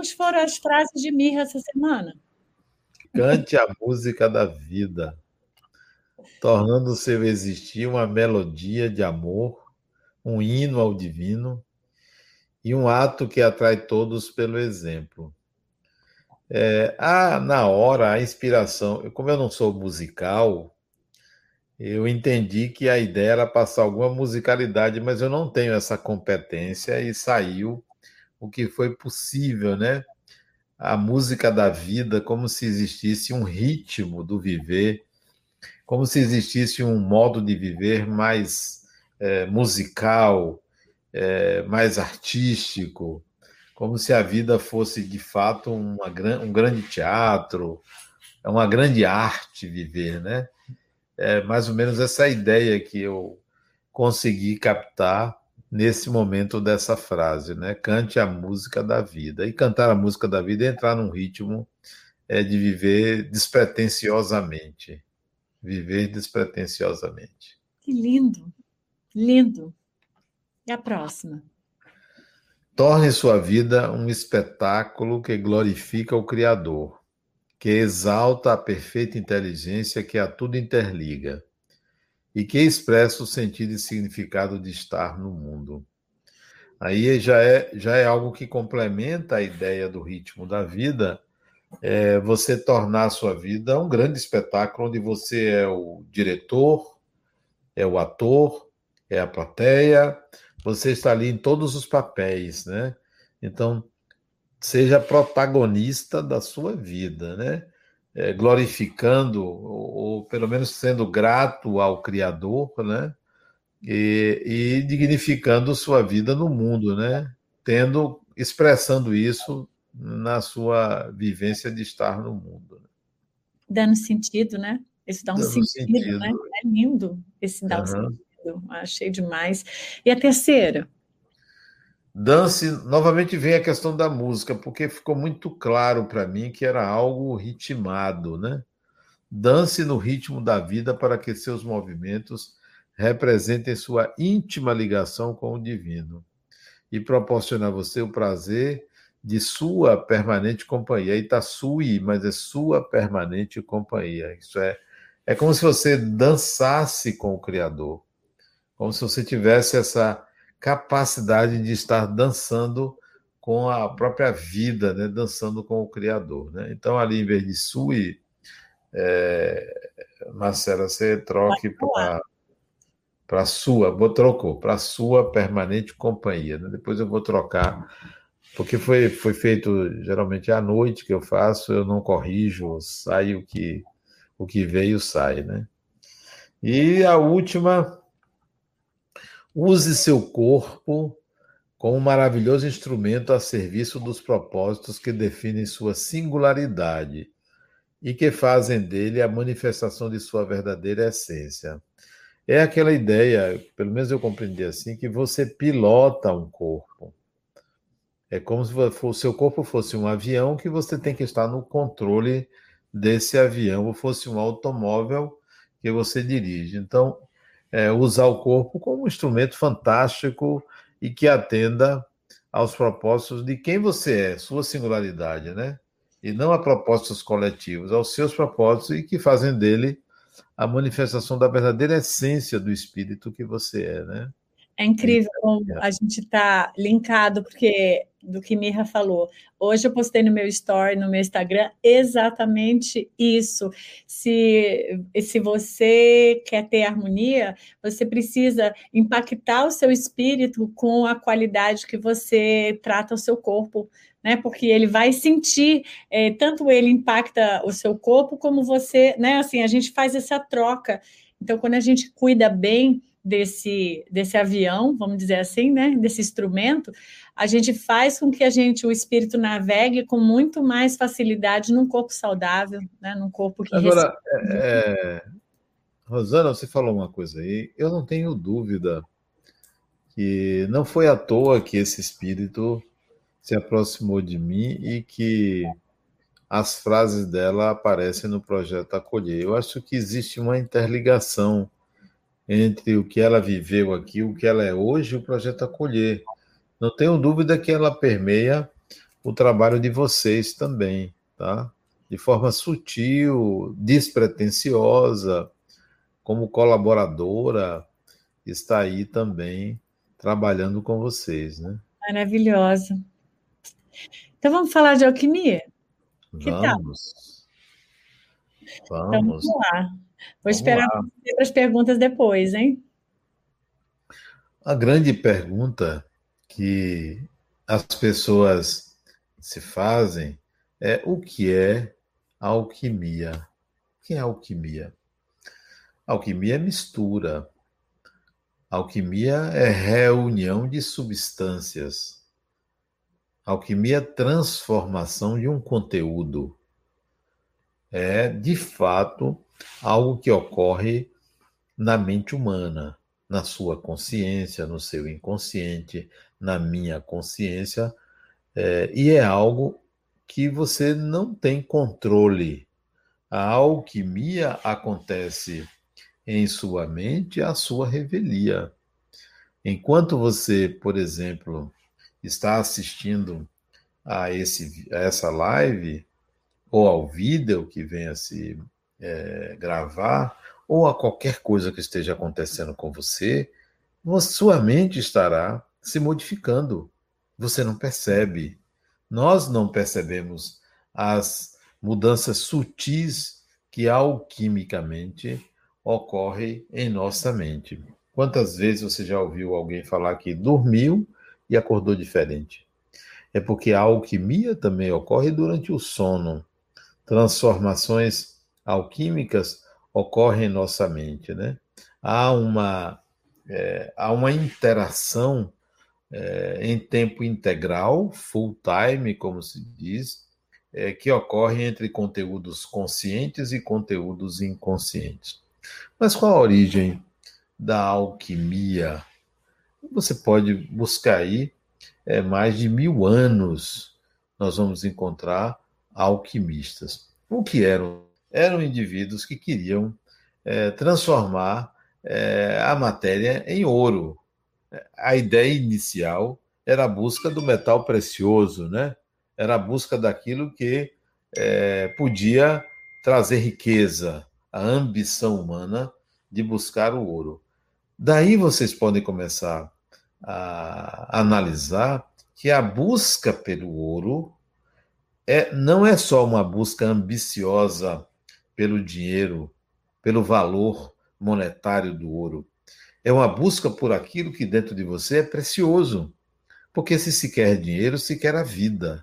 como foram as frases de Mirra essa semana? Cante a música da vida, tornando o seu existir uma melodia de amor, um hino ao divino e um ato que atrai todos pelo exemplo. É, na hora, a inspiração, como eu não sou musical, eu entendi que a ideia era passar alguma musicalidade, mas eu não tenho essa competência e saiu o que foi possível, né? A música da vida, como se existisse um ritmo do viver, como se existisse um modo de viver mais é, musical, é, mais artístico, como se a vida fosse de fato uma, um grande teatro, uma grande arte viver, né? É mais ou menos essa ideia que eu consegui captar nesse momento dessa frase, né? Cante a música da vida. E cantar a música da vida é entrar num ritmo é, de viver despretensiosamente. Viver despretensiosamente. Que lindo, lindo. E a próxima? Torne sua vida um espetáculo que glorifica o Criador, que exalta a perfeita inteligência que a tudo interliga e que expressa o sentido e significado de estar no mundo. Aí já é, já é algo que complementa a ideia do ritmo da vida, é você tornar a sua vida um grande espetáculo onde você é o diretor, é o ator, é a plateia, você está ali em todos os papéis, né? Então, seja protagonista da sua vida, né? É, glorificando, ou, pelo menos sendo grato ao Criador, né? E, e, dignificando sua vida no mundo, né? Tendo, expressando isso na sua vivência de estar no mundo. Né? Dando sentido, né? Isso dá um sentido, sentido, né? É lindo esse dá uhum. um sentido. Achei demais. E a terceira? Dance, novamente vem a questão da música, porque ficou muito claro para mim que era algo ritmado, né? Dance no ritmo da vida para que seus movimentos representem sua íntima ligação com o divino e proporcione a você o prazer de sua permanente companhia. Aí está sui, mas é sua permanente companhia. Isso é, é como se você dançasse com o Criador, como se você tivesse essa capacidade de estar dançando com a própria vida, né? dançando com o Criador. Né? Então, ali, em vez de sui, é... Marcela, você troque para sua, vou trocou, para sua permanente companhia. Né? Depois eu vou trocar, porque foi, foi feito geralmente à noite que eu faço, eu não corrijo, sai o que, o que veio, sai. Né? E a última Use seu corpo como um maravilhoso instrumento a serviço dos propósitos que definem sua singularidade e que fazem dele a manifestação de sua verdadeira essência. É aquela ideia, pelo menos eu compreendi assim, que você pilota um corpo. É como se o seu corpo fosse um avião que você tem que estar no controle desse avião, ou fosse um automóvel que você dirige. Então, é, usar o corpo como um instrumento fantástico e que atenda aos propósitos de quem você é, sua singularidade, né? E não a propósitos coletivos, aos seus propósitos e que fazem dele a manifestação da verdadeira essência do espírito que você é, né? É incrível como a gente está linkado, porque do que Mirra falou. Hoje eu postei no meu story, no meu Instagram, exatamente isso. Se, se você quer ter harmonia, você precisa impactar o seu espírito com a qualidade que você trata o seu corpo, né? Porque ele vai sentir, é, tanto ele impacta o seu corpo, como você, né? Assim, a gente faz essa troca. Então, quando a gente cuida bem desse, desse avião, vamos dizer assim, né, desse instrumento, a gente faz com que a gente, o espírito navegue com muito mais facilidade num corpo saudável, né, num corpo que... Agora, é, é, Rosana, você falou uma coisa aí, eu não tenho dúvida que não foi à toa que esse espírito se aproximou de mim e que as frases dela aparecem no projeto Acolher. Eu acho que existe uma interligação entre o que ela viveu aqui, o que ela é hoje, o projeto Acolher. Não tenho dúvida que ela permeia o trabalho de vocês também, tá? De forma sutil, despretensiosa, como colaboradora, está aí também trabalhando com vocês, né? Maravilhosa. Então vamos falar de alquimia? Vamos. Vamos. Então, vamos lá. Vou vamos esperar as perguntas depois, hein? A grande pergunta que as pessoas se fazem é o que é alquimia? O que é alquimia? Alquimia é mistura. Alquimia é reunião de substâncias. Alquimia é transformação de um conteúdo. É, de fato, algo que ocorre na mente humana, na sua consciência, no seu inconsciente, na minha consciência, é, e é algo que você não tem controle. A alquimia acontece em sua mente a sua revelia. Enquanto você, por exemplo, está assistindo a, esse, a essa live, ou ao vídeo que venha se é, gravar, ou a qualquer coisa que esteja acontecendo com você, sua mente estará se modificando. Você não percebe. Nós não percebemos as mudanças sutis que alquimicamente ocorrem em nossa mente. Quantas vezes você já ouviu alguém falar que dormiu e acordou diferente? É porque a alquimia também ocorre durante o sono. Transformações alquímicas ocorrem em nossa mente, né? Há uma, é, há uma interação é, em tempo integral, full time, como se diz, é, que ocorre entre conteúdos conscientes e conteúdos inconscientes. Mas qual a origem da alquimia? Você pode buscar aí é, mais de mil anos, nós vamos encontrar alquimistas. O que eram? Eram indivíduos que queriam é, transformar é, a matéria em ouro. A ideia inicial era a busca do metal precioso, né? Era a busca daquilo que é, podia trazer riqueza, a ambição humana de buscar o ouro. Daí vocês podem começar a analisar que a busca pelo ouro é, não é só uma busca ambiciosa pelo dinheiro, pelo valor monetário do ouro. É uma busca por aquilo que dentro de você é precioso. Porque se se quer dinheiro, se quer a vida.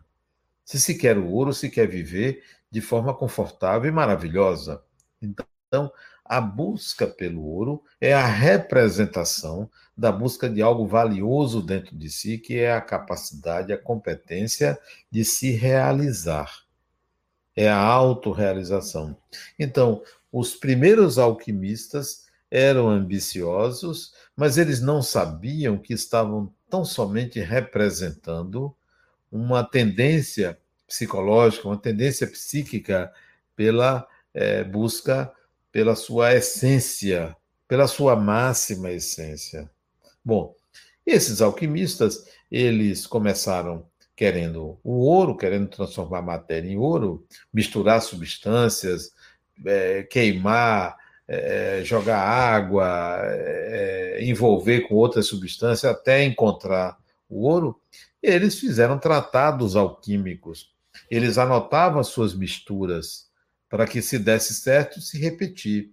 Se se quer o ouro, se quer viver de forma confortável e maravilhosa. Então, a busca pelo ouro é a representação da busca de algo valioso dentro de si, que é a capacidade, a competência de se realizar. É a autorrealização. Então, os primeiros alquimistas eram ambiciosos, mas eles não sabiam que estavam tão somente representando uma tendência psicológica, uma tendência psíquica pela é, busca pela sua essência, pela sua máxima essência. Bom, esses alquimistas, eles começaram querendo o ouro, querendo transformar matéria em ouro, misturar substâncias, é, queimar, é, jogar água, é, envolver com outras substâncias até encontrar o ouro. Eles fizeram tratados alquímicos. Eles anotavam as suas misturas para que se desse certo se repetir.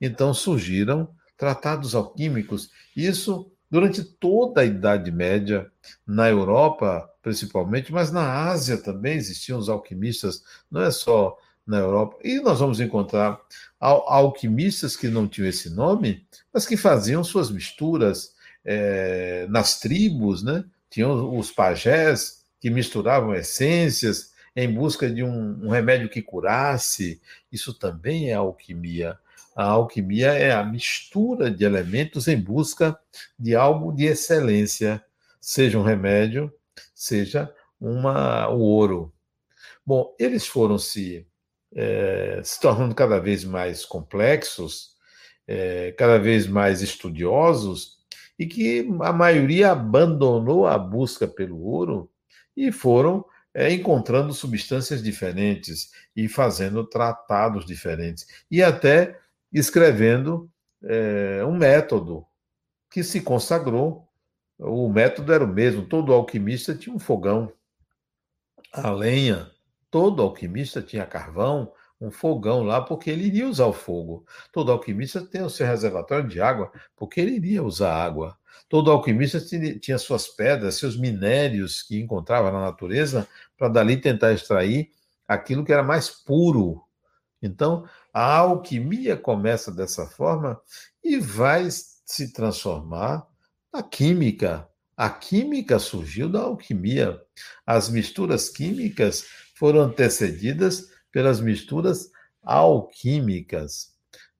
Então surgiram tratados alquímicos, isso durante toda a Idade Média, na Europa principalmente, mas na Ásia também existiam os alquimistas, não é só na Europa. E nós vamos encontrar alquimistas que não tinham esse nome, mas que faziam suas misturas é, nas tribos, né? Tinham os pajés que misturavam essências em busca de um, um remédio que curasse. Isso também é alquimia. A alquimia é a mistura de elementos em busca de algo de excelência, seja um remédio, seja uma, o ouro. Bom, eles foram se, é, se tornando cada vez mais complexos, é, cada vez mais estudiosos, e que a maioria abandonou a busca pelo ouro e foram é, encontrando substâncias diferentes e fazendo tratados diferentes, e até escrevendo um método que se consagrou. O método era o mesmo, todo alquimista tinha um fogão, a lenha, todo alquimista tinha carvão, um fogão lá, porque ele iria usar o fogo. Todo alquimista tem o seu reservatório de água, porque ele iria usar água. Todo alquimista tinha suas pedras, seus minérios que encontrava na natureza, para dali tentar extrair aquilo que era mais puro. Então, a alquimia começa dessa forma e vai se transformar na química. A química surgiu da alquimia. As misturas químicas foram antecedidas pelas misturas alquímicas.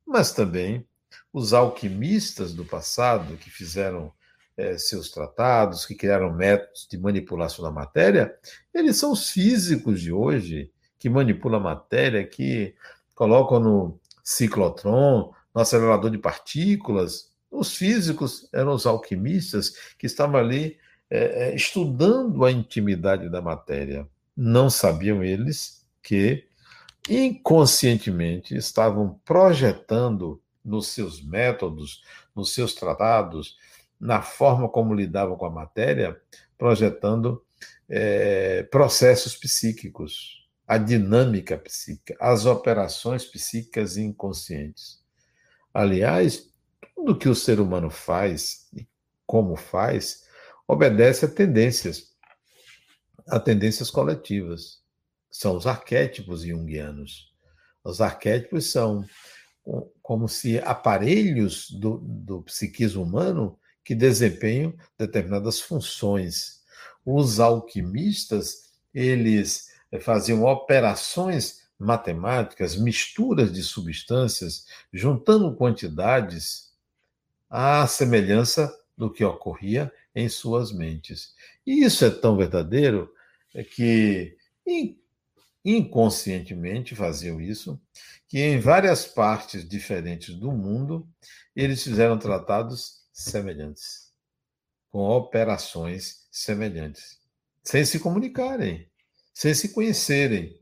Mas também os alquimistas do passado, que fizeram é, seus tratados, que criaram métodos de manipulação da matéria, eles são os físicos de hoje, que manipulam a matéria, que colocam no ciclotron, no acelerador de partículas. Os físicos eram os alquimistas que estavam ali é, estudando a intimidade da matéria. Não sabiam eles que inconscientemente estavam projetando nos seus métodos, nos seus tratados, na forma como lidavam com a matéria, projetando é, processos psíquicos, a dinâmica psíquica, as operações psíquicas inconscientes. Aliás, tudo que o ser humano faz e como faz obedece a tendências, a tendências coletivas são os arquétipos junguianos. Os arquétipos são como se aparelhos do, do psiquismo humano que desempenham determinadas funções. Os alquimistas, eles eh, faziam operações matemáticas, misturas de substâncias, juntando quantidades à semelhança do que ocorria em suas mentes. E isso é tão verdadeiro é que, inconscientemente faziam isso, que em várias partes diferentes do mundo eles fizeram tratados semelhantes, com operações semelhantes, sem se comunicarem, sem se conhecerem.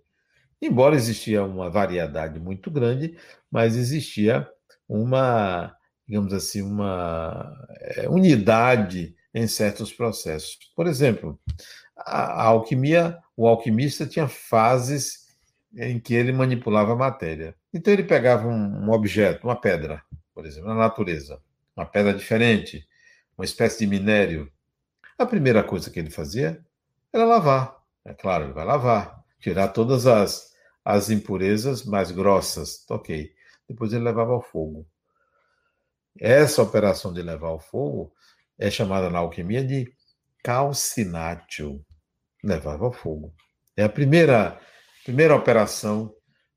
Embora existia uma variedade muito grande, mas existia uma, digamos assim, uma é, unidade em certos processos. Por exemplo, a, alquimia, o alquimista tinha fases em que ele manipulava a matéria. Então ele pegava um, um objeto, uma pedra, por exemplo, na natureza, uma pedra diferente, uma espécie de minério. A primeira coisa que ele fazia era lavar. É claro, ele vai lavar, tirar todas as, as impurezas mais grossas. Ok. Depois ele levava ao fogo. Essa operação de levar ao fogo é chamada na alquimia de calcinátil levava ao fogo. É a primeira, primeira operação,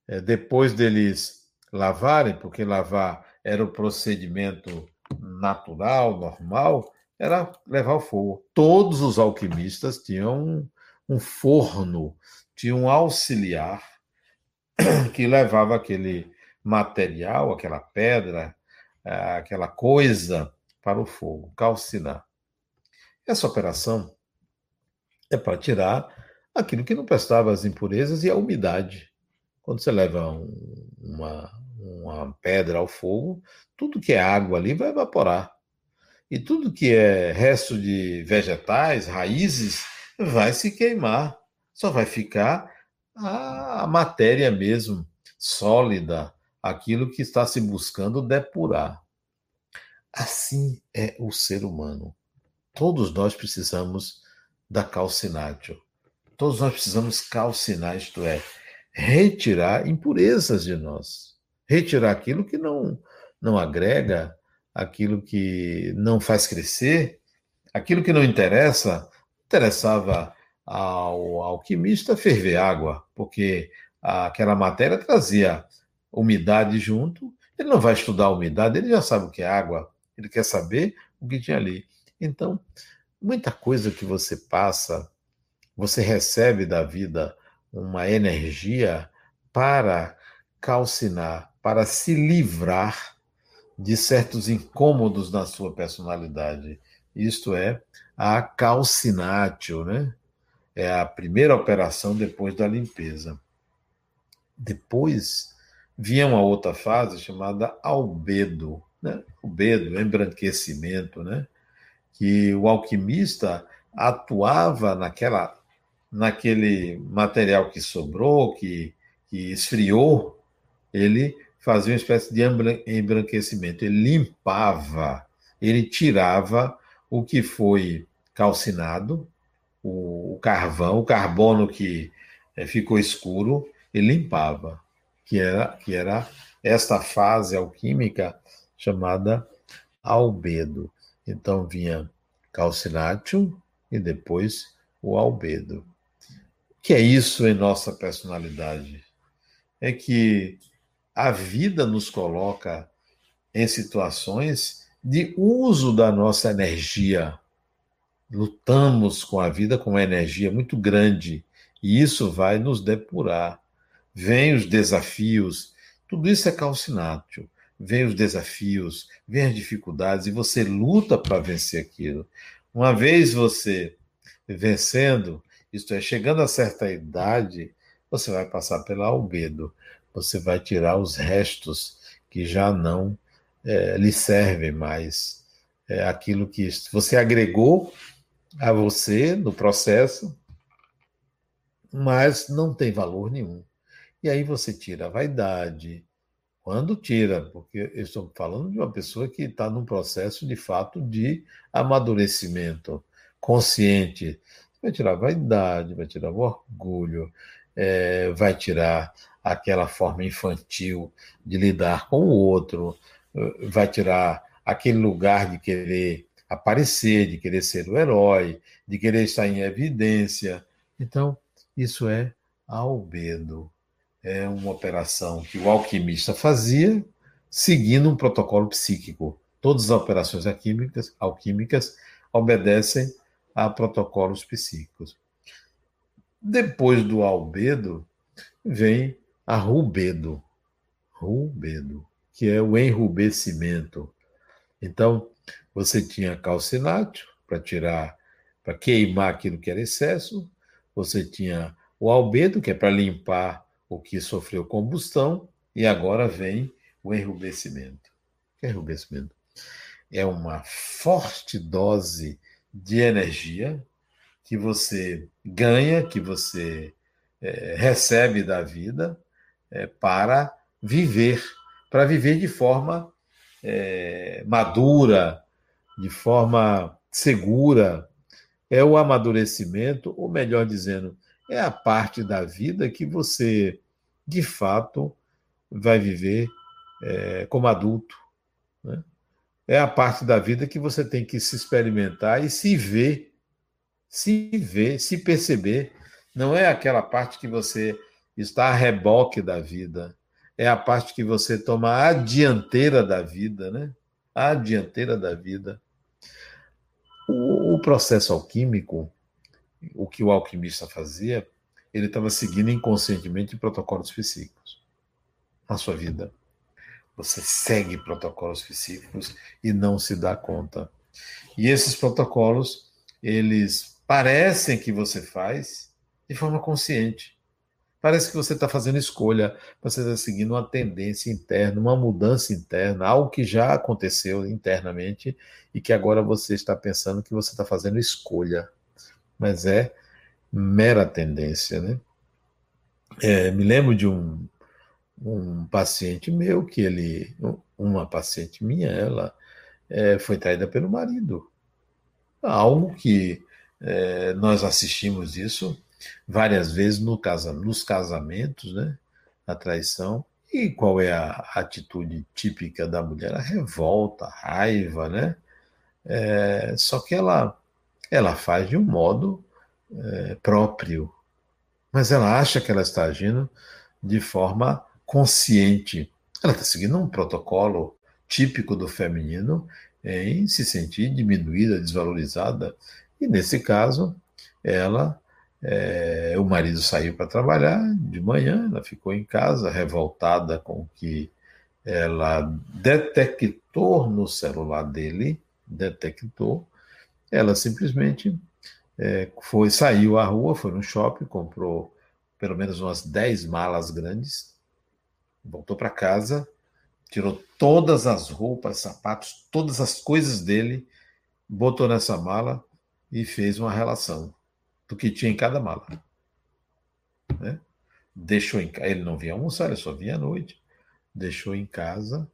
é, depois deles lavarem, porque lavar era o procedimento natural, normal, era levar ao fogo. Todos os alquimistas tinham um, um forno, tinham um auxiliar que levava aquele material, aquela pedra, aquela coisa para o fogo, calcinar. Essa operação é para tirar aquilo que não prestava as impurezas e a umidade. Quando você leva um, uma, uma pedra ao fogo, tudo que é água ali vai evaporar. E tudo que é resto de vegetais, raízes, vai se queimar. Só vai ficar a matéria mesmo, sólida, aquilo que está se buscando depurar. Assim é o ser humano. Todos nós precisamos da calcinatio. Todos nós precisamos calcinar, isto é, retirar impurezas de nós, retirar aquilo que não, não agrega, aquilo que não faz crescer, aquilo que não interessa. Interessava ao alquimista ferver água, porque aquela matéria trazia umidade junto. Ele não vai estudar a umidade, ele já sabe o que é água, ele quer saber o que tinha ali. Então, muita coisa que você passa, você recebe da vida uma energia para calcinar, para se livrar de certos incômodos na sua personalidade. Isto é a calcinatio, né? é a primeira operação depois da limpeza. Depois vinha uma outra fase chamada albedo, né? albedo, embranquecimento, né? que o alquimista atuava naquela, naquele material que sobrou, que, que esfriou, ele fazia uma espécie de embranquecimento, ele limpava, ele tirava o que foi calcinado, o, o carvão, o carbono que é, ficou escuro, ele limpava, que era, que era esta fase alquímica chamada albedo. Então vinha calcinatio e depois o albedo. O que é isso em nossa personalidade? É que a vida nos coloca em situações de uso da nossa energia. Lutamos com a vida com uma energia muito grande e isso vai nos depurar. Vêm os desafios, tudo isso é calcinátil. Vêm os desafios, vêm as dificuldades e você luta para vencer aquilo. Uma vez você vencendo, isto é, chegando a certa idade, você vai passar pela albedo você vai tirar os restos que já não é, lhe servem mais. É aquilo que você agregou a você no processo, mas não tem valor nenhum. E aí você tira a vaidade. Quando tira, porque eu estou falando de uma pessoa que está num processo de fato de amadurecimento consciente. Vai tirar a vaidade, vai tirar o orgulho, é, vai tirar aquela forma infantil de lidar com o outro, vai tirar aquele lugar de querer aparecer, de querer ser o herói, de querer estar em evidência. Então, isso é albedo. É uma operação que o alquimista fazia seguindo um protocolo psíquico. Todas as operações alquímicas, alquímicas obedecem a protocolos psíquicos. Depois do albedo, vem a rubedo. Rubedo, que é o enrubescimento. Então, você tinha calcinátio para tirar, para queimar aquilo que era excesso, você tinha o albedo, que é para limpar o que sofreu combustão, e agora vem o enrubescimento. O que é enrubescimento? É uma forte dose de energia que você ganha, que você é, recebe da vida, é, para viver, para viver de forma é, madura, de forma segura. É o amadurecimento, ou melhor dizendo, é a parte da vida que você, de fato, vai viver é, como adulto. Né? É a parte da vida que você tem que se experimentar e se ver, se ver, se perceber. Não é aquela parte que você está a reboque da vida. É a parte que você toma a dianteira da vida, né? A dianteira da vida. O, o processo alquímico, o que o alquimista fazia, ele estava seguindo inconscientemente protocolos psíquicos na sua vida. Você segue protocolos psíquicos e não se dá conta. E esses protocolos, eles parecem que você faz de forma consciente. Parece que você está fazendo escolha, você está seguindo uma tendência interna, uma mudança interna, algo que já aconteceu internamente e que agora você está pensando que você está fazendo escolha. Mas é mera tendência, né? É, me lembro de um, um paciente meu que ele, uma paciente minha, ela é, foi traída pelo marido. Algo que é, nós assistimos isso várias vezes no casa, nos casamentos, né? A traição. E qual é a atitude típica da mulher? A revolta, a raiva, né? É, só que ela, ela faz de um modo é, próprio, mas ela acha que ela está agindo de forma consciente. Ela está seguindo um protocolo típico do feminino em se sentir diminuída, desvalorizada. E nesse caso, ela é, o marido saiu para trabalhar de manhã, ela ficou em casa, revoltada com o que ela detectou no celular dele, detectou, ela simplesmente é, foi saiu à rua, foi no shopping, comprou pelo menos umas 10 malas grandes, voltou para casa, tirou todas as roupas, sapatos, todas as coisas dele, botou nessa mala e fez uma relação do que tinha em cada mala. Né? Deixou em Ele não vinha almoçar, ele só vinha à noite. Deixou em casa,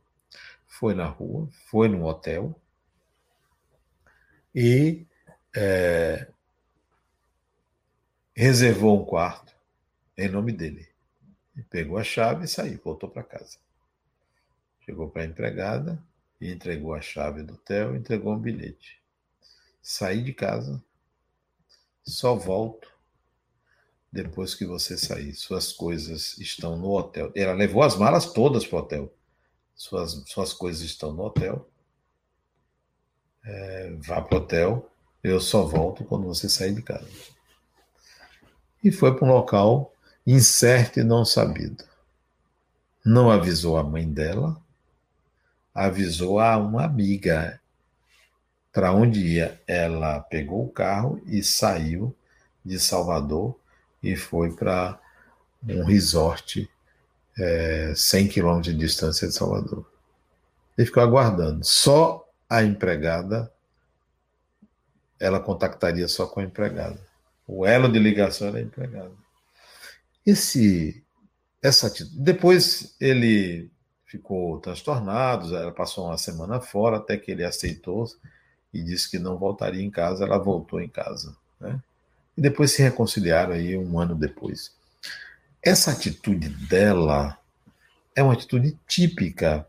foi na rua, foi no hotel e é, reservou um quarto em nome dele. E pegou a chave e saiu, voltou para casa. Chegou para a empregada e entregou a chave do hotel, entregou um bilhete. Saí de casa, só volto depois que você sair. Suas coisas estão no hotel. Ela levou as malas todas para o hotel. Suas, suas coisas estão no hotel. É, vá para o hotel. Eu só volto quando você sair de casa. E foi para um local incerto e não sabido. Não avisou a mãe dela, avisou a uma amiga para onde ia. Ela pegou o carro e saiu de Salvador e foi para um resort é, 100 quilômetros de distância de Salvador. E ficou aguardando. Só a empregada, ela contactaria só com a empregada. O elo de ligação era a empregada. Esse, essa Depois ele ficou transtornado, ela passou uma semana fora até que ele aceitou e disse que não voltaria em casa. Ela voltou em casa, né? E depois se reconciliaram aí um ano depois. Essa atitude dela é uma atitude típica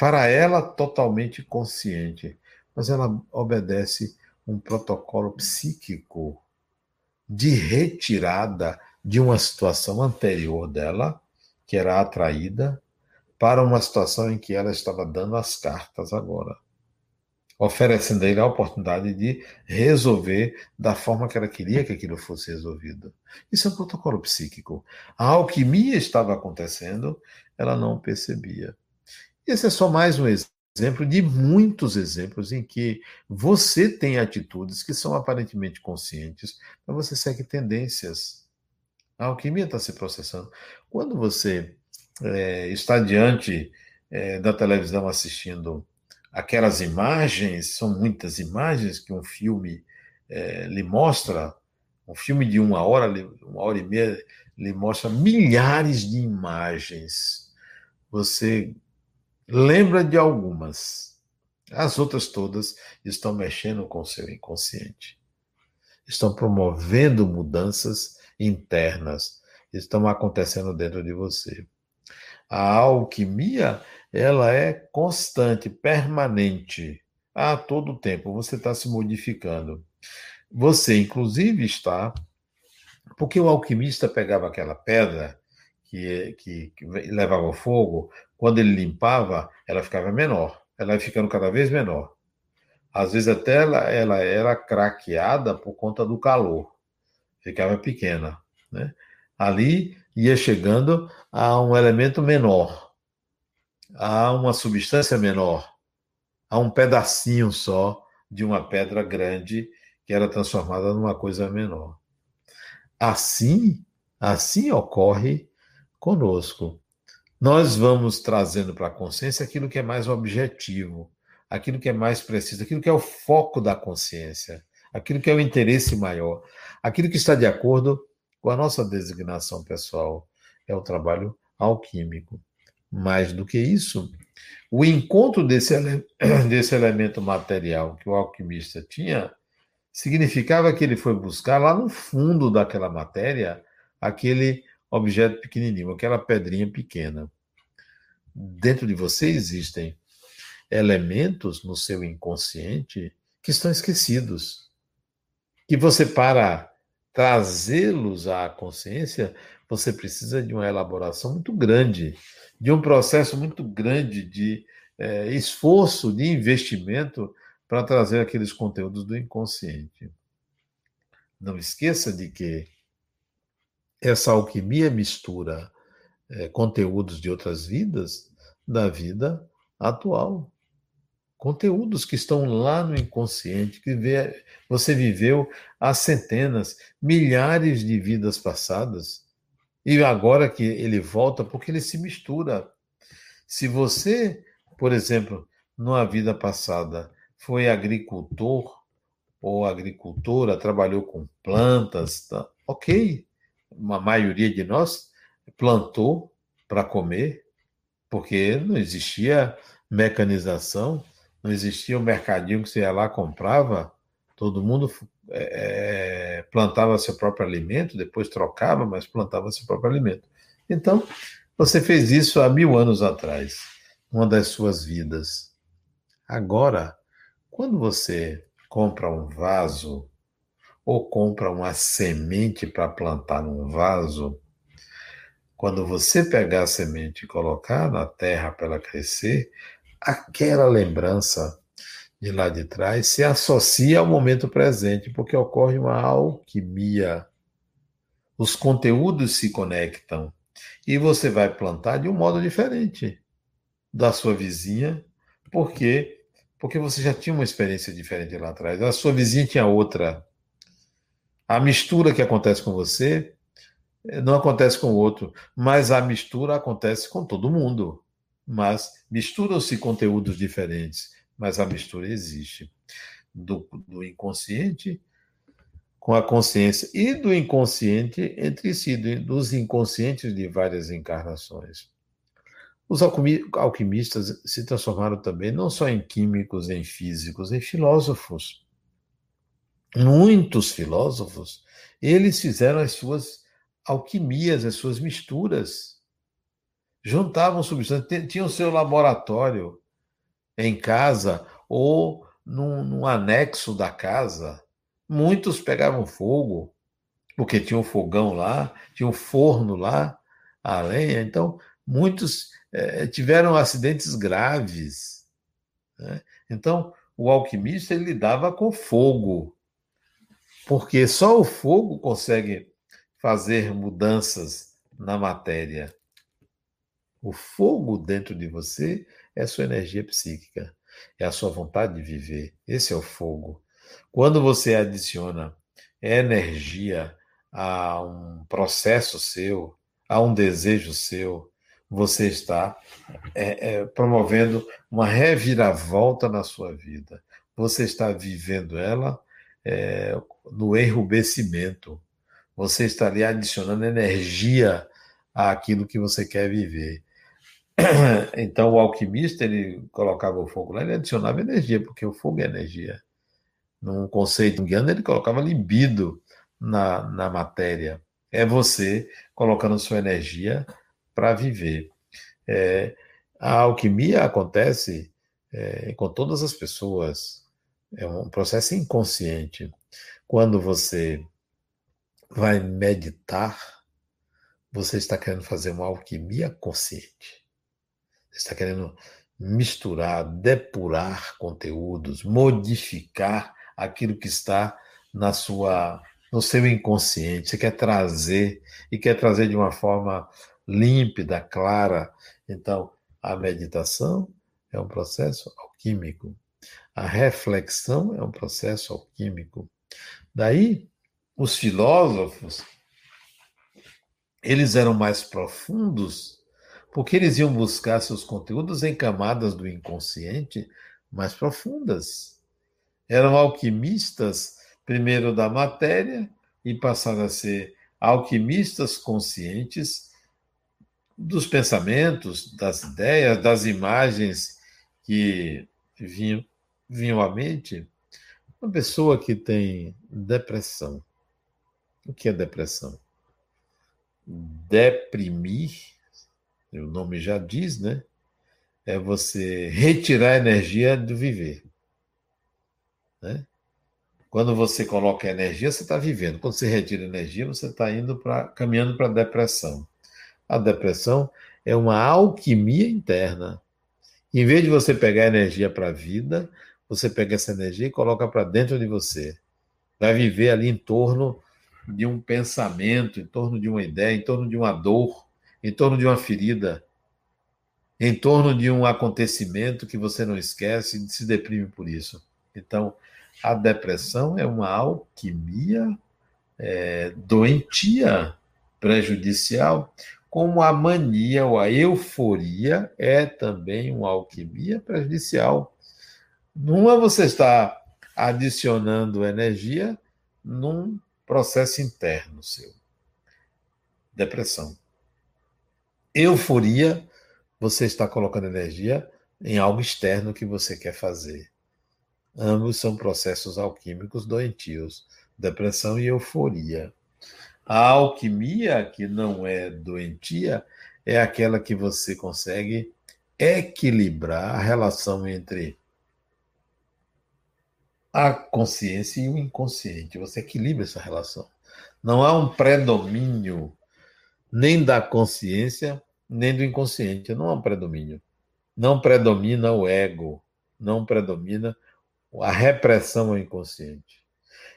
para ela totalmente consciente, mas ela obedece um protocolo psíquico de retirada de uma situação anterior dela, que era atraída, para uma situação em que ela estava dando as cartas agora oferecendo a ele a oportunidade de resolver da forma que ela queria que aquilo fosse resolvido. Isso é um protocolo psíquico. A alquimia estava acontecendo, ela não percebia. Esse é só mais um exemplo de muitos exemplos em que você tem atitudes que são aparentemente conscientes, mas você segue tendências. A alquimia está se processando. Quando você é, está diante é, da televisão assistindo aquelas imagens, são muitas imagens que um filme é, lhe mostra, um filme de uma hora, uma hora e meia, lhe mostra milhares de imagens. Você lembra de algumas, as outras todas estão mexendo com o seu inconsciente, estão promovendo mudanças internas, estão acontecendo dentro de você. A alquimia ela é constante, permanente, a todo tempo. Você está se modificando. Você, inclusive, está. Porque o alquimista pegava aquela pedra que, que, que levava fogo, quando ele limpava, ela ficava menor. Ela ia ficando cada vez menor. Às vezes até ela, ela era craqueada por conta do calor. Ficava pequena. Né? Ali ia chegando a um elemento menor a uma substância menor, a um pedacinho só de uma pedra grande que era transformada numa coisa menor. Assim, assim ocorre conosco. Nós vamos trazendo para a consciência aquilo que é mais objetivo, aquilo que é mais preciso, aquilo que é o foco da consciência, aquilo que é o interesse maior, aquilo que está de acordo com a nossa designação pessoal. É o trabalho alquímico. Mais do que isso, o encontro desse, ele... desse elemento material que o alquimista tinha significava que ele foi buscar lá no fundo daquela matéria aquele objeto pequenininho, aquela pedrinha pequena. Dentro de você existem elementos no seu inconsciente que estão esquecidos. Que você, para trazê-los à consciência, você precisa de uma elaboração muito grande de um processo muito grande de é, esforço, de investimento para trazer aqueles conteúdos do inconsciente. Não esqueça de que essa alquimia mistura é, conteúdos de outras vidas da vida atual. conteúdos que estão lá no inconsciente, que você viveu há centenas, milhares de vidas passadas. E agora que ele volta, porque ele se mistura. Se você, por exemplo, numa vida passada foi agricultor ou agricultora, trabalhou com plantas, tá? ok. Uma maioria de nós plantou para comer, porque não existia mecanização, não existia o um mercadinho que você ia lá comprava, todo mundo é, plantava seu próprio alimento, depois trocava, mas plantava seu próprio alimento. Então, você fez isso há mil anos atrás, uma das suas vidas. Agora, quando você compra um vaso ou compra uma semente para plantar num vaso, quando você pegar a semente e colocar na terra para ela crescer, aquela lembrança de lá de trás se associa ao momento presente, porque ocorre uma alquimia. Os conteúdos se conectam e você vai plantar de um modo diferente da sua vizinha, porque porque você já tinha uma experiência diferente lá atrás. A sua vizinha tinha outra. A mistura que acontece com você eh, não acontece com o outro, mas a mistura acontece com todo mundo mas misturam-se conteúdos diferentes, mas a mistura existe. Do, do, inconsciente com a consciência e do inconsciente entre si, dos inconscientes de várias encarnações. Os alquimistas se transformaram também não só em químicos, em físicos, em filósofos. Muitos filósofos, eles fizeram as suas alquimias, as suas misturas juntavam substâncias, tinham seu laboratório em casa ou num, num, anexo da casa. Muitos pegavam fogo, porque tinha um fogão lá, tinha um forno lá, a lenha. Então, muitos é, tiveram acidentes graves. Né? Então, o alquimista ele lidava com fogo, porque só o fogo consegue fazer mudanças na matéria. O fogo dentro de você é a sua energia psíquica, é a sua vontade de viver. Esse é o fogo. Quando você adiciona energia a um processo seu, a um desejo seu, você está é, é, promovendo uma reviravolta na sua vida. Você está vivendo ela é, no enrubescimento. Você está ali adicionando energia àquilo que você quer viver. Então, o alquimista, ele colocava o fogo lá, ele adicionava energia, porque o fogo é energia. Num conceito indiano, ele colocava libido na, na matéria. É você colocando sua energia para viver. É, a alquimia acontece é, com todas as pessoas. É um processo inconsciente. Quando você vai meditar, você está querendo fazer uma alquimia consciente está querendo misturar, depurar conteúdos, modificar aquilo que está na sua no seu inconsciente. Você quer trazer e quer trazer de uma forma límpida, clara. Então, a meditação é um processo alquímico. A reflexão é um processo alquímico. Daí, os filósofos, eles eram mais profundos porque eles iam buscar seus conteúdos em camadas do inconsciente mais profundas. Eram alquimistas, primeiro da matéria, e passaram a ser alquimistas conscientes dos pensamentos, das ideias, das imagens que vinham, vinham à mente. Uma pessoa que tem depressão. O que é depressão? Deprimir o nome já diz, né? É você retirar a energia do viver. Né? Quando você coloca energia, você está vivendo. Quando você retira energia, você está indo para caminhando para a depressão. A depressão é uma alquimia interna. Em vez de você pegar energia para a vida, você pega essa energia e coloca para dentro de você. Vai viver ali em torno de um pensamento, em torno de uma ideia, em torno de uma dor em torno de uma ferida. em torno de um acontecimento que você não esquece e se deprime por isso. Então, a depressão é uma alquimia é, doentia, prejudicial, como a mania ou a euforia é também uma alquimia prejudicial. Numa você está adicionando energia num processo interno seu. Depressão. Euforia, você está colocando energia em algo externo que você quer fazer. Ambos são processos alquímicos doentios, depressão e euforia. A alquimia, que não é doentia, é aquela que você consegue equilibrar a relação entre a consciência e o inconsciente. Você equilibra essa relação. Não há um predomínio nem da consciência, nem do inconsciente. Não há um predomínio. Não predomina o ego, não predomina a repressão ao inconsciente.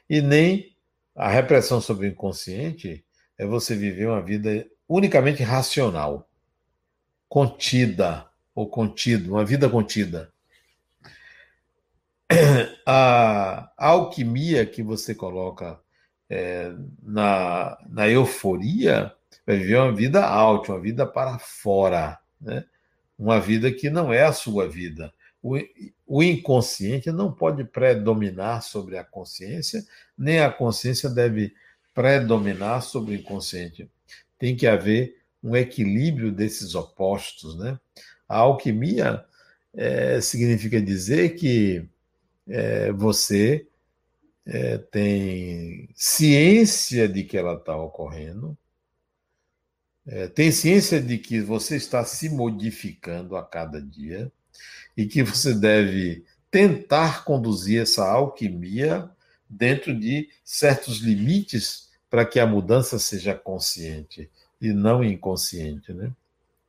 E nem a repressão sobre o inconsciente é você viver uma vida unicamente racional, contida ou contido, uma vida contida. A alquimia que você coloca é, na, na euforia vai viver uma vida alta, uma vida para fora, né? uma vida que não é a sua vida. O, o inconsciente não pode predominar sobre a consciência, nem a consciência deve predominar sobre o inconsciente. Tem que haver um equilíbrio desses opostos. Né? A alquimia é, significa dizer que é, você é, tem ciência de que ela está ocorrendo, é, tem ciência de que você está se modificando a cada dia e que você deve tentar conduzir essa alquimia dentro de certos limites para que a mudança seja consciente e não inconsciente, né?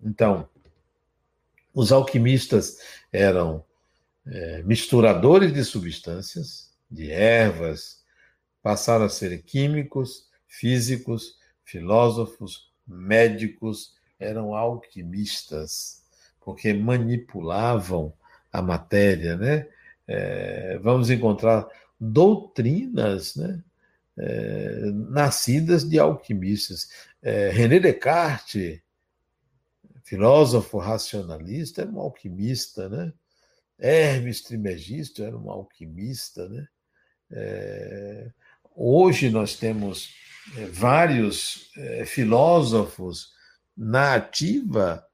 Então, os alquimistas eram é, misturadores de substâncias, de ervas, passaram a ser químicos, físicos, filósofos, médicos, eram alquimistas, porque manipulavam a matéria, né? É, vamos encontrar doutrinas, né? É, nascidas de alquimistas. É, René Descartes, filósofo racionalista, era um alquimista, né? Hermes Trismegisto era um alquimista, né? É, hoje nós temos é, vários é, filósofos na ativa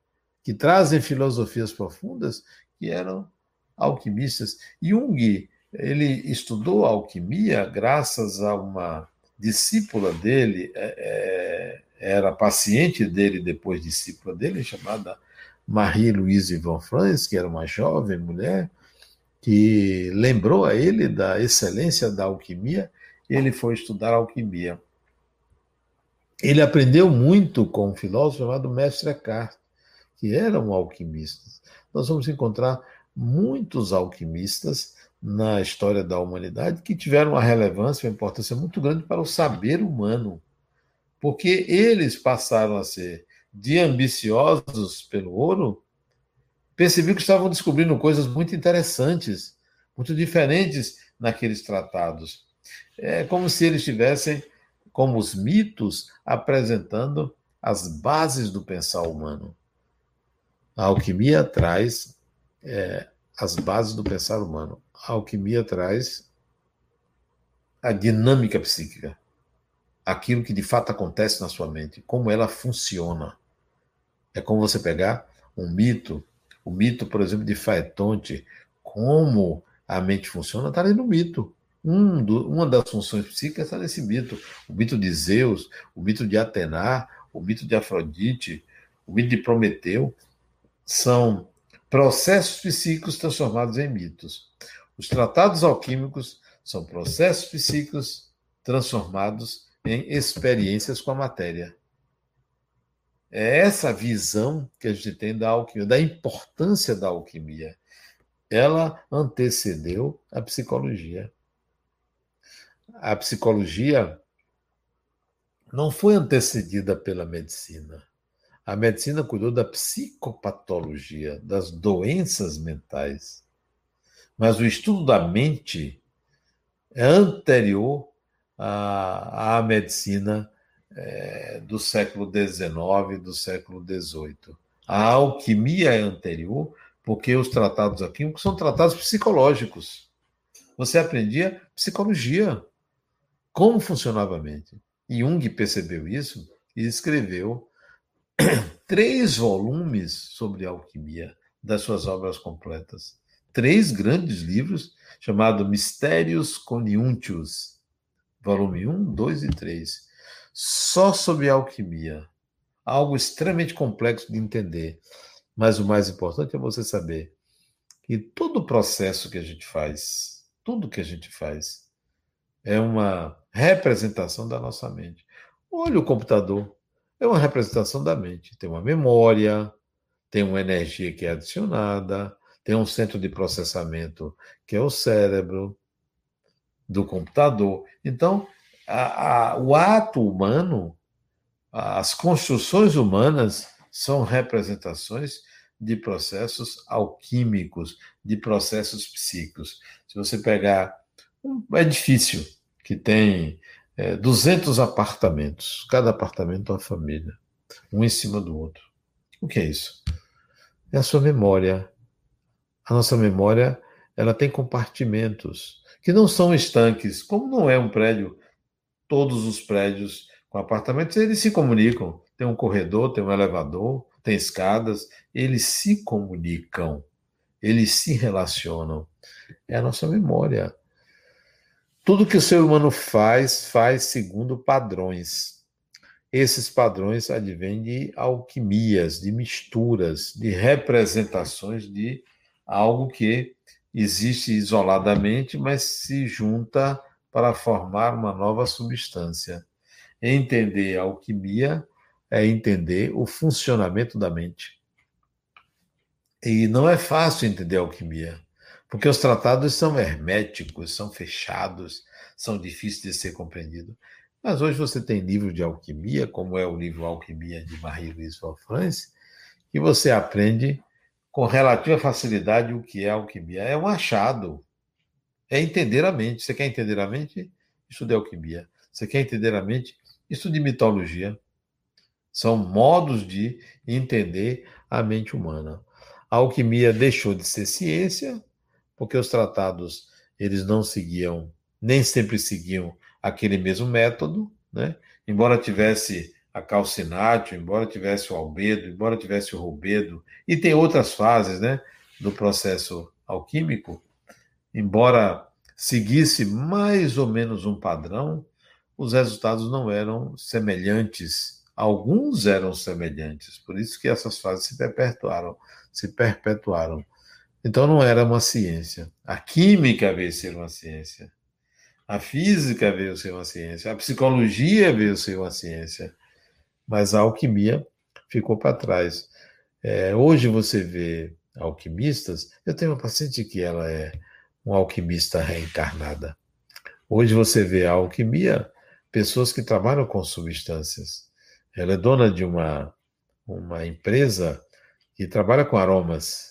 que trazem filosofias profundas que eram alquimistas. Jung, ele estudou alquimia graças a uma discípula dele, é, era paciente dele depois discípula dele, chamada Marie-Louise von Franz, que era uma jovem mulher, que lembrou a ele da excelência da alquimia, ele foi estudar alquimia. Ele aprendeu muito com um filósofo chamado Mestre Eckhart, que era um alquimista. Nós vamos encontrar muitos alquimistas na história da humanidade que tiveram uma relevância, uma importância muito grande para o saber humano, porque eles passaram a ser de ambiciosos pelo ouro, percebi que estavam descobrindo coisas muito interessantes, muito diferentes naqueles tratados. É como se eles estivessem, como os mitos, apresentando as bases do pensar humano. A alquimia traz é, as bases do pensar humano. A alquimia traz a dinâmica psíquica, aquilo que de fato acontece na sua mente, como ela funciona. É como você pegar um mito, o mito, por exemplo, de Faetonte, como a mente funciona, está ali no mito. Um do, uma das funções psíquicas está nesse mito. O mito de Zeus, o mito de Atena, o mito de Afrodite, o mito de Prometeu, são processos psíquicos transformados em mitos. Os tratados alquímicos são processos psíquicos transformados em experiências com a matéria. É essa visão que a gente tem da alquimia, da importância da alquimia. Ela antecedeu a psicologia. A psicologia não foi antecedida pela medicina. A medicina cuidou da psicopatologia, das doenças mentais. Mas o estudo da mente é anterior à, à medicina é, do século XIX, do século XVIII. A alquimia é anterior, porque os tratados alquímicos são tratados psicológicos. Você aprendia psicologia, como funcionava a mente. Jung percebeu isso e escreveu três volumes sobre alquimia das suas obras completas. Três grandes livros chamados Mistérios Coniúntios, volume 1, 2 e 3, só sobre alquimia. Algo extremamente complexo de entender. Mas o mais importante é você saber que todo o processo que a gente faz, tudo que a gente faz, é uma representação da nossa mente. Olha o computador, é uma representação da mente. Tem uma memória, tem uma energia que é adicionada, tem um centro de processamento que é o cérebro do computador. Então, a, a, o ato humano, as construções humanas são representações de processos alquímicos, de processos psíquicos. Se você pegar um edifício que tem é, 200 apartamentos, cada apartamento é uma família, um em cima do outro. O que é isso? É a sua memória. A nossa memória, ela tem compartimentos que não são estanques, como não é um prédio, todos os prédios com apartamentos, eles se comunicam. Tem um corredor, tem um elevador, tem escadas, eles se comunicam, eles se relacionam. É a nossa memória. Tudo que o ser humano faz, faz segundo padrões. Esses padrões advêm de alquimias, de misturas, de representações de algo que existe isoladamente, mas se junta para formar uma nova substância. Entender a alquimia é entender o funcionamento da mente. E não é fácil entender a alquimia. Porque os tratados são herméticos, são fechados, são difíceis de ser compreendidos. Mas hoje você tem livro de alquimia, como é o livro Alquimia de Marie-Louise Wolfrance, que você aprende com relativa facilidade o que é alquimia. É um achado. É entender a mente. Você quer entender a mente? Estude alquimia. Você quer entender a mente? Estude mitologia. São modos de entender a mente humana. A alquimia deixou de ser ciência porque os tratados eles não seguiam, nem sempre seguiam aquele mesmo método, né? Embora tivesse a calcinátio, embora tivesse o albedo, embora tivesse o rubedo, e tem outras fases, né, do processo alquímico, embora seguisse mais ou menos um padrão, os resultados não eram semelhantes. Alguns eram semelhantes, por isso que essas fases se perpetuaram, se perpetuaram. Então não era uma ciência. A química veio ser uma ciência. A física veio ser uma ciência. A psicologia veio ser uma ciência. Mas a alquimia ficou para trás. É, hoje você vê alquimistas. Eu tenho uma paciente que ela é uma alquimista reencarnada. Hoje você vê a alquimia, pessoas que trabalham com substâncias. Ela é dona de uma, uma empresa que trabalha com aromas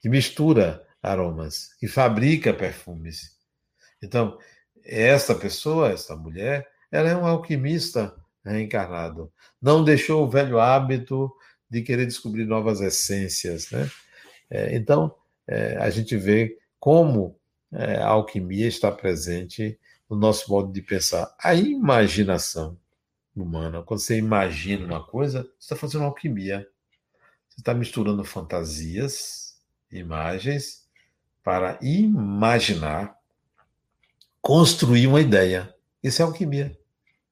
que mistura aromas, que fabrica perfumes. Então, essa pessoa, essa mulher, ela é um alquimista reencarnado. Não deixou o velho hábito de querer descobrir novas essências. Né? É, então, é, a gente vê como é, a alquimia está presente no nosso modo de pensar. A imaginação humana, quando você imagina uma coisa, você está fazendo alquimia. Você está misturando fantasias, imagens para imaginar, construir uma ideia. Isso é alquimia.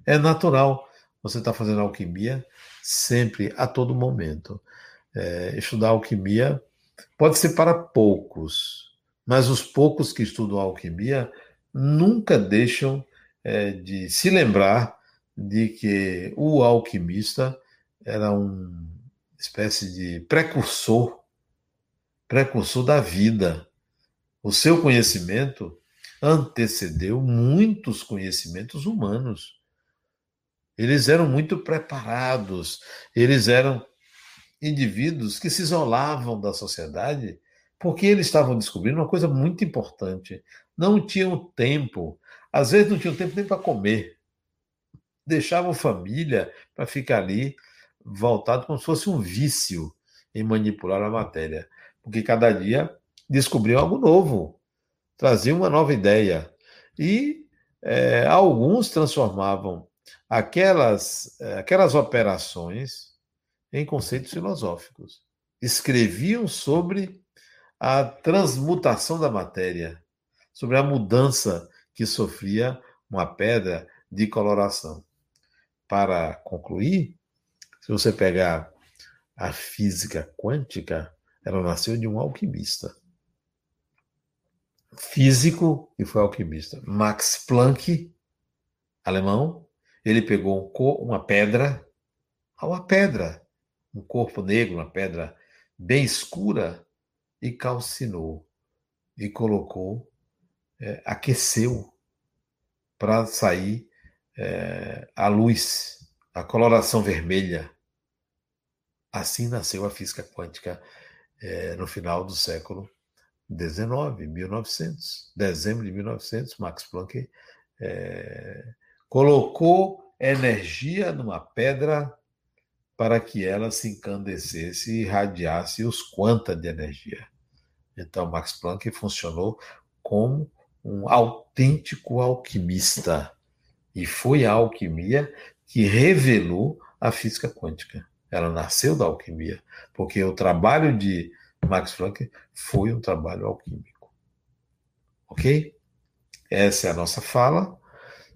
É natural. Você está fazendo alquimia sempre, a todo momento. É, estudar alquimia pode ser para poucos, mas os poucos que estudam alquimia nunca deixam é, de se lembrar de que o alquimista era uma espécie de precursor precursor da vida. O seu conhecimento antecedeu muitos conhecimentos humanos. Eles eram muito preparados, eles eram indivíduos que se isolavam da sociedade porque eles estavam descobrindo uma coisa muito importante. Não tinham tempo, às vezes não tinham tempo nem para comer. Deixavam família para ficar ali voltado como se fosse um vício em manipular a matéria, porque cada dia descobriam algo novo, traziam uma nova ideia. E é, alguns transformavam aquelas, é, aquelas operações em conceitos filosóficos. Escreviam sobre a transmutação da matéria, sobre a mudança que sofria uma pedra de coloração. Para concluir, se você pegar a física quântica, ela nasceu de um alquimista. Físico e foi alquimista. Max Planck, alemão, ele pegou uma pedra, uma pedra, um corpo negro, uma pedra bem escura, e calcinou e colocou, é, aqueceu para sair é, a luz, a coloração vermelha. Assim nasceu a física quântica é, no final do século XIX, 1900, dezembro de 1900, Max Planck é, colocou energia numa pedra para que ela se incandescesse e irradiasse os quanta de energia. Então, Max Planck funcionou como um autêntico alquimista. E foi a alquimia que revelou a física quântica. Ela nasceu da alquimia, porque o trabalho de Max Planck foi um trabalho alquímico. Ok? Essa é a nossa fala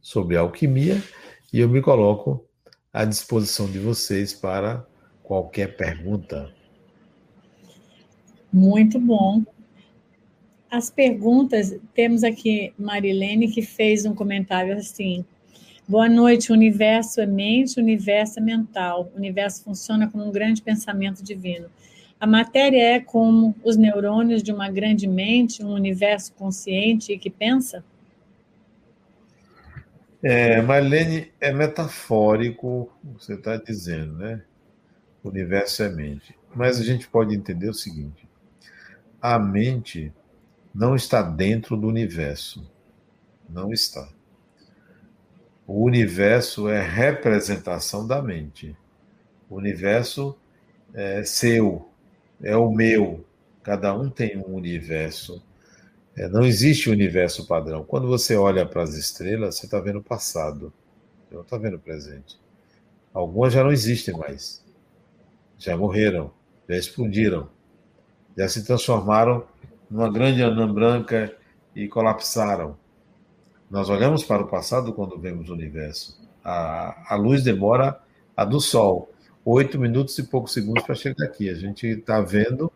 sobre alquimia e eu me coloco à disposição de vocês para qualquer pergunta. Muito bom. As perguntas, temos aqui Marilene que fez um comentário assim: Boa noite, universo é mente, universo é mental. O universo funciona como um grande pensamento divino. A matéria é como os neurônios de uma grande mente, um universo consciente e que pensa? É, Marlene, é metafórico você está dizendo, né? O universo é mente. Mas a gente pode entender o seguinte: a mente não está dentro do universo. Não está. O universo é representação da mente. O universo é seu, é o meu. Cada um tem um universo é, não existe universo padrão. Quando você olha para as estrelas, você está vendo o passado, você não está vendo o presente. Algumas já não existem mais, já morreram, já explodiram, já se transformaram numa grande anã branca e colapsaram. Nós olhamos para o passado quando vemos o universo. A, a luz demora a do Sol, oito minutos e poucos segundos para chegar aqui. A gente está vendo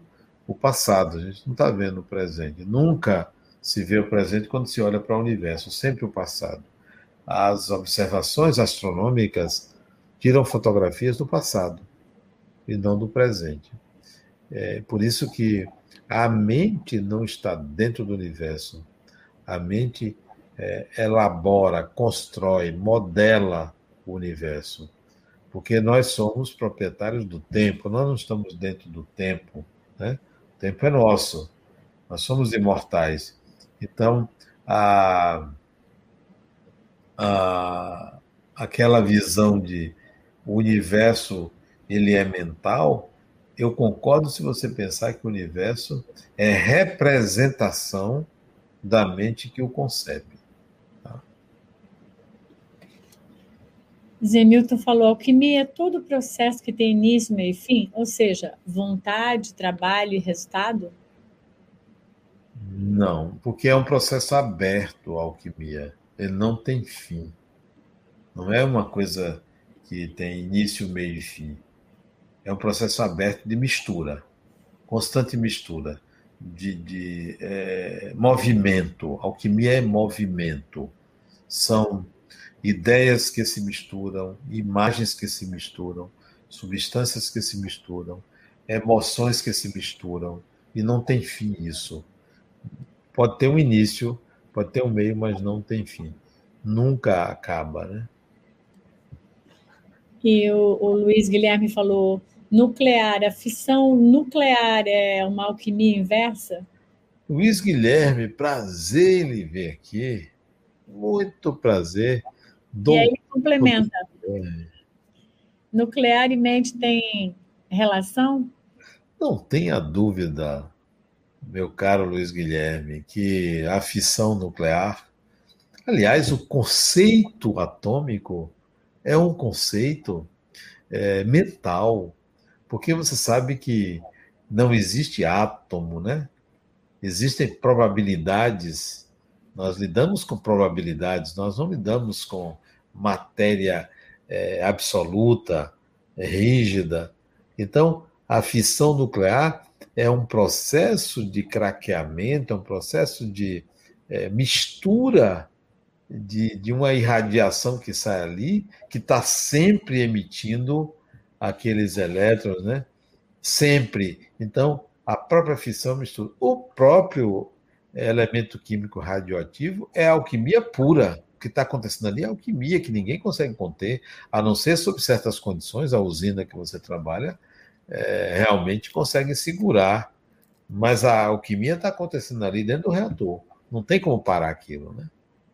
o passado, a gente não está vendo o presente. Nunca se vê o presente quando se olha para o universo, sempre o passado. As observações astronômicas tiram fotografias do passado e não do presente. É por isso que a mente não está dentro do universo. A mente é, elabora, constrói, modela o universo. Porque nós somos proprietários do tempo, nós não estamos dentro do tempo. Né? O tempo é nosso, nós somos imortais. Então, a, a, aquela visão de o universo ele é mental, eu concordo se você pensar que o universo é representação da mente que o concebe. Tá? Zenilton falou: alquimia é todo processo que tem início, meio e fim, ou seja, vontade, trabalho e resultado? Não, porque é um processo aberto a alquimia. Ele não tem fim. Não é uma coisa que tem início, meio e fim. É um processo aberto de mistura, constante mistura, de, de é, movimento. Alquimia é movimento. São ideias que se misturam, imagens que se misturam, substâncias que se misturam, emoções que se misturam, e não tem fim isso pode ter um início, pode ter um meio, mas não tem fim. Nunca acaba, né? E o, o Luiz Guilherme falou: nuclear, a fissão nuclear é uma alquimia inversa? Luiz Guilherme, prazer em lhe ver aqui. Muito prazer. Dom... E aí complementa. Nuclear e mente tem relação? Não tenha dúvida, meu caro Luiz Guilherme, que a fissão nuclear, aliás, o conceito atômico é um conceito é, mental, porque você sabe que não existe átomo, né? Existem probabilidades, nós lidamos com probabilidades, nós não lidamos com matéria é, absoluta, é, rígida. Então, a fissão nuclear é um processo de craqueamento, é um processo de é, mistura de, de uma irradiação que sai ali, que está sempre emitindo aqueles elétrons, né? Sempre. Então, a própria fissão mistura. O próprio elemento químico radioativo é alquimia pura. O que está acontecendo ali é alquimia que ninguém consegue conter, a não ser sob certas condições, a usina que você trabalha é, realmente consegue segurar. Mas a alquimia está acontecendo ali dentro do reator. Não tem como parar aquilo, né?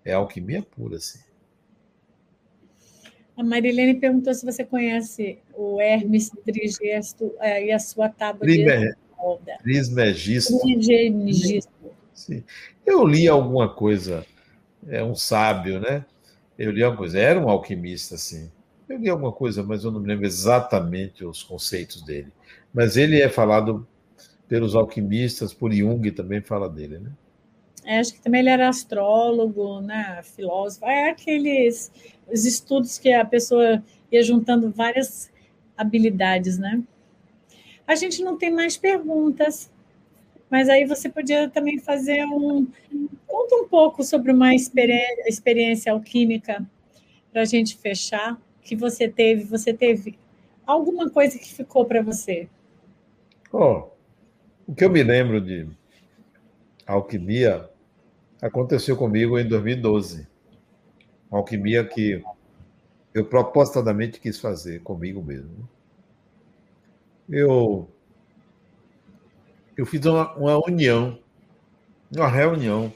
É alquimia pura, assim. A Marilene perguntou se você conhece o Hermes Trigesto é, e a sua tábua Trimer, de roda. Trismegisto. Trigegisto. Eu li alguma coisa, é um sábio, né? Eu li alguma coisa, era um alquimista, assim. Eu li alguma coisa, mas eu não me lembro exatamente os conceitos dele. Mas ele é falado pelos alquimistas, por Jung também fala dele, né? É, acho que também ele era astrólogo, né, filósofo. É aqueles os estudos que a pessoa ia juntando várias habilidades, né? A gente não tem mais perguntas, mas aí você podia também fazer um. Conta um pouco sobre uma experiência, experiência alquímica para a gente fechar que você teve. Você teve alguma coisa que ficou para você? Oh, o que eu me lembro de alquimia aconteceu comigo em 2012. Uma alquimia que eu propositadamente quis fazer comigo mesmo. Eu, eu fiz uma, uma união, uma reunião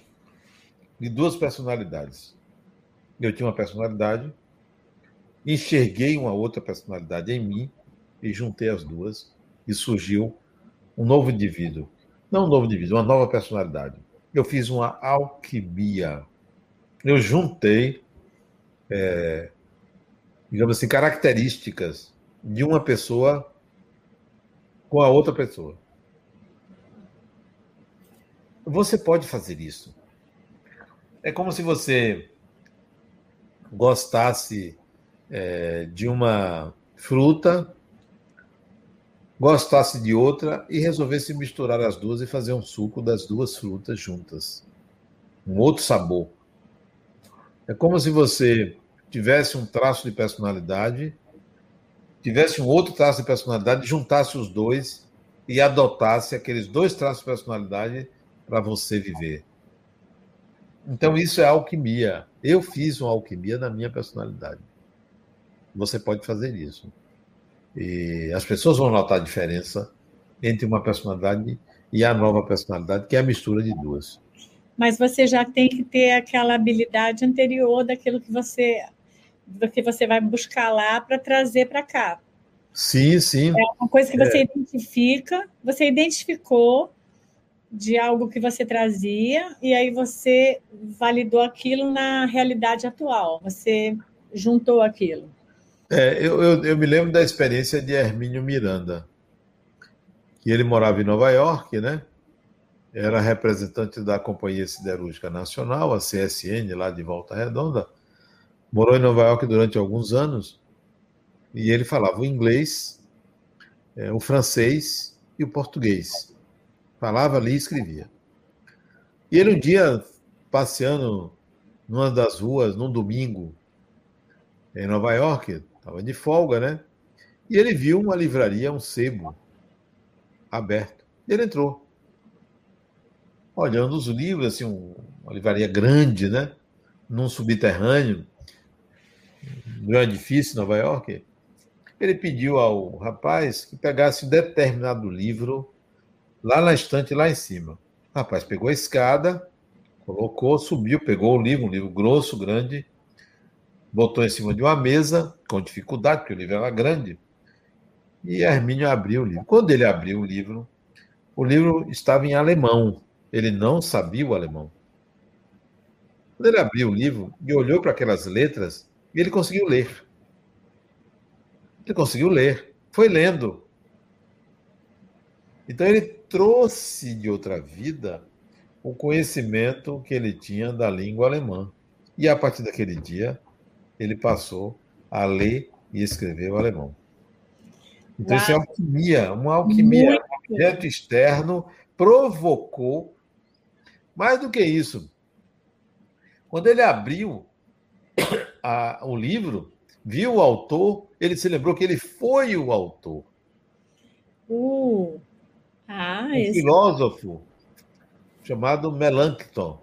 de duas personalidades. Eu tinha uma personalidade, enxerguei uma outra personalidade em mim e juntei as duas e surgiu um novo indivíduo. Não um novo indivíduo, uma nova personalidade eu fiz uma alquimia. Eu juntei, é, digamos assim, características de uma pessoa com a outra pessoa. Você pode fazer isso. É como se você gostasse é, de uma fruta gostasse de outra e resolvesse misturar as duas e fazer um suco das duas frutas juntas. Um outro sabor. É como se você tivesse um traço de personalidade, tivesse um outro traço de personalidade, juntasse os dois e adotasse aqueles dois traços de personalidade para você viver. Então, isso é alquimia. Eu fiz uma alquimia na minha personalidade. Você pode fazer isso. E as pessoas vão notar a diferença entre uma personalidade e a nova personalidade, que é a mistura de duas. Mas você já tem que ter aquela habilidade anterior daquilo que você do que você vai buscar lá para trazer para cá. Sim, sim. É uma coisa que você é. identifica, você identificou de algo que você trazia e aí você validou aquilo na realidade atual. Você juntou aquilo. É, eu, eu, eu, me lembro da experiência de Hermínio Miranda, que ele morava em Nova York, né? Era representante da Companhia Siderúrgica Nacional, a CSN, lá de Volta Redonda. Morou em Nova York durante alguns anos e ele falava o inglês, é, o francês e o português. Falava ali e escrevia. E ele um dia, passeando numa das ruas, num domingo, em Nova York, Estava de folga, né? E ele viu uma livraria, um sebo aberto. Ele entrou. Olhando os livros, assim, uma livraria grande, né? Num subterrâneo, num edifício em Nova York. Ele pediu ao rapaz que pegasse um determinado livro lá na estante, lá em cima. O rapaz pegou a escada, colocou, subiu, pegou o livro, um livro grosso, grande, botou em cima de uma mesa, com dificuldade, porque o livro era grande, e Hermínio abriu o livro. Quando ele abriu o livro, o livro estava em alemão. Ele não sabia o alemão. Quando ele abriu o livro e olhou para aquelas letras, ele conseguiu ler. Ele conseguiu ler. Foi lendo. Então ele trouxe de outra vida o conhecimento que ele tinha da língua alemã. E a partir daquele dia, ele passou a ler e escrever o alemão. Então, Uau. isso é alquimia, uma alquimia. Muito. Um objeto externo provocou. Mais do que isso, quando ele abriu a, o livro, viu o autor, ele se lembrou que ele foi o autor. Uh, ah, um esse... filósofo chamado Melanchthon.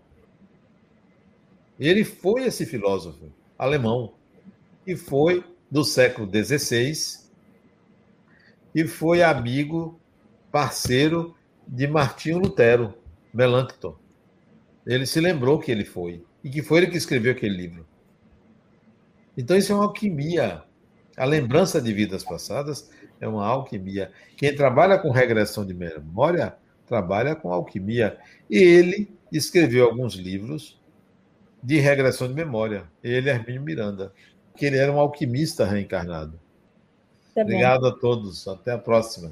Ele foi esse filósofo alemão e foi do século XVI e foi amigo, parceiro de Martinho Lutero, Melanchthon. Ele se lembrou que ele foi e que foi ele que escreveu aquele livro. Então isso é uma alquimia. A lembrança de vidas passadas é uma alquimia. Quem trabalha com regressão de memória trabalha com alquimia. E ele escreveu alguns livros de regressão de memória. Ele, Hermínio Miranda, que ele era um alquimista reencarnado. Tá Obrigado a todos. Até a próxima.